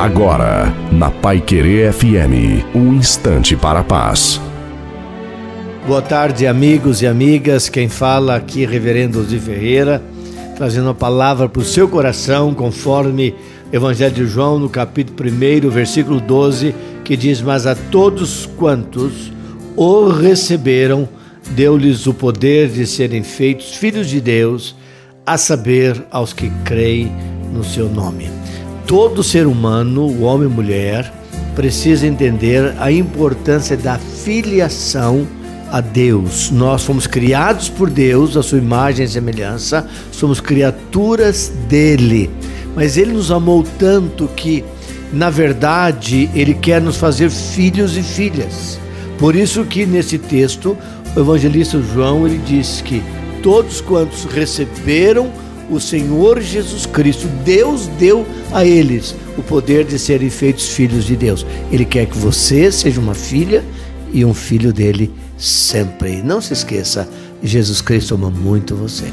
Agora, na Pai Querer FM, um instante para a paz. Boa tarde, amigos e amigas. Quem fala aqui é Reverendo de Ferreira, trazendo a palavra para o seu coração, conforme Evangelho de João, no capítulo 1, versículo 12, que diz: Mas a todos quantos o receberam, deu-lhes o poder de serem feitos filhos de Deus, a saber, aos que creem no seu nome. Todo ser humano, o homem e mulher, precisa entender a importância da filiação a Deus. Nós fomos criados por Deus, a sua imagem e semelhança, somos criaturas dele. Mas ele nos amou tanto que, na verdade, ele quer nos fazer filhos e filhas. Por isso que nesse texto, o evangelista João ele diz que todos quantos receberam o Senhor Jesus Cristo, Deus deu a eles o poder de serem feitos filhos de Deus. Ele quer que você seja uma filha e um filho dele sempre. Não se esqueça, Jesus Cristo ama muito você.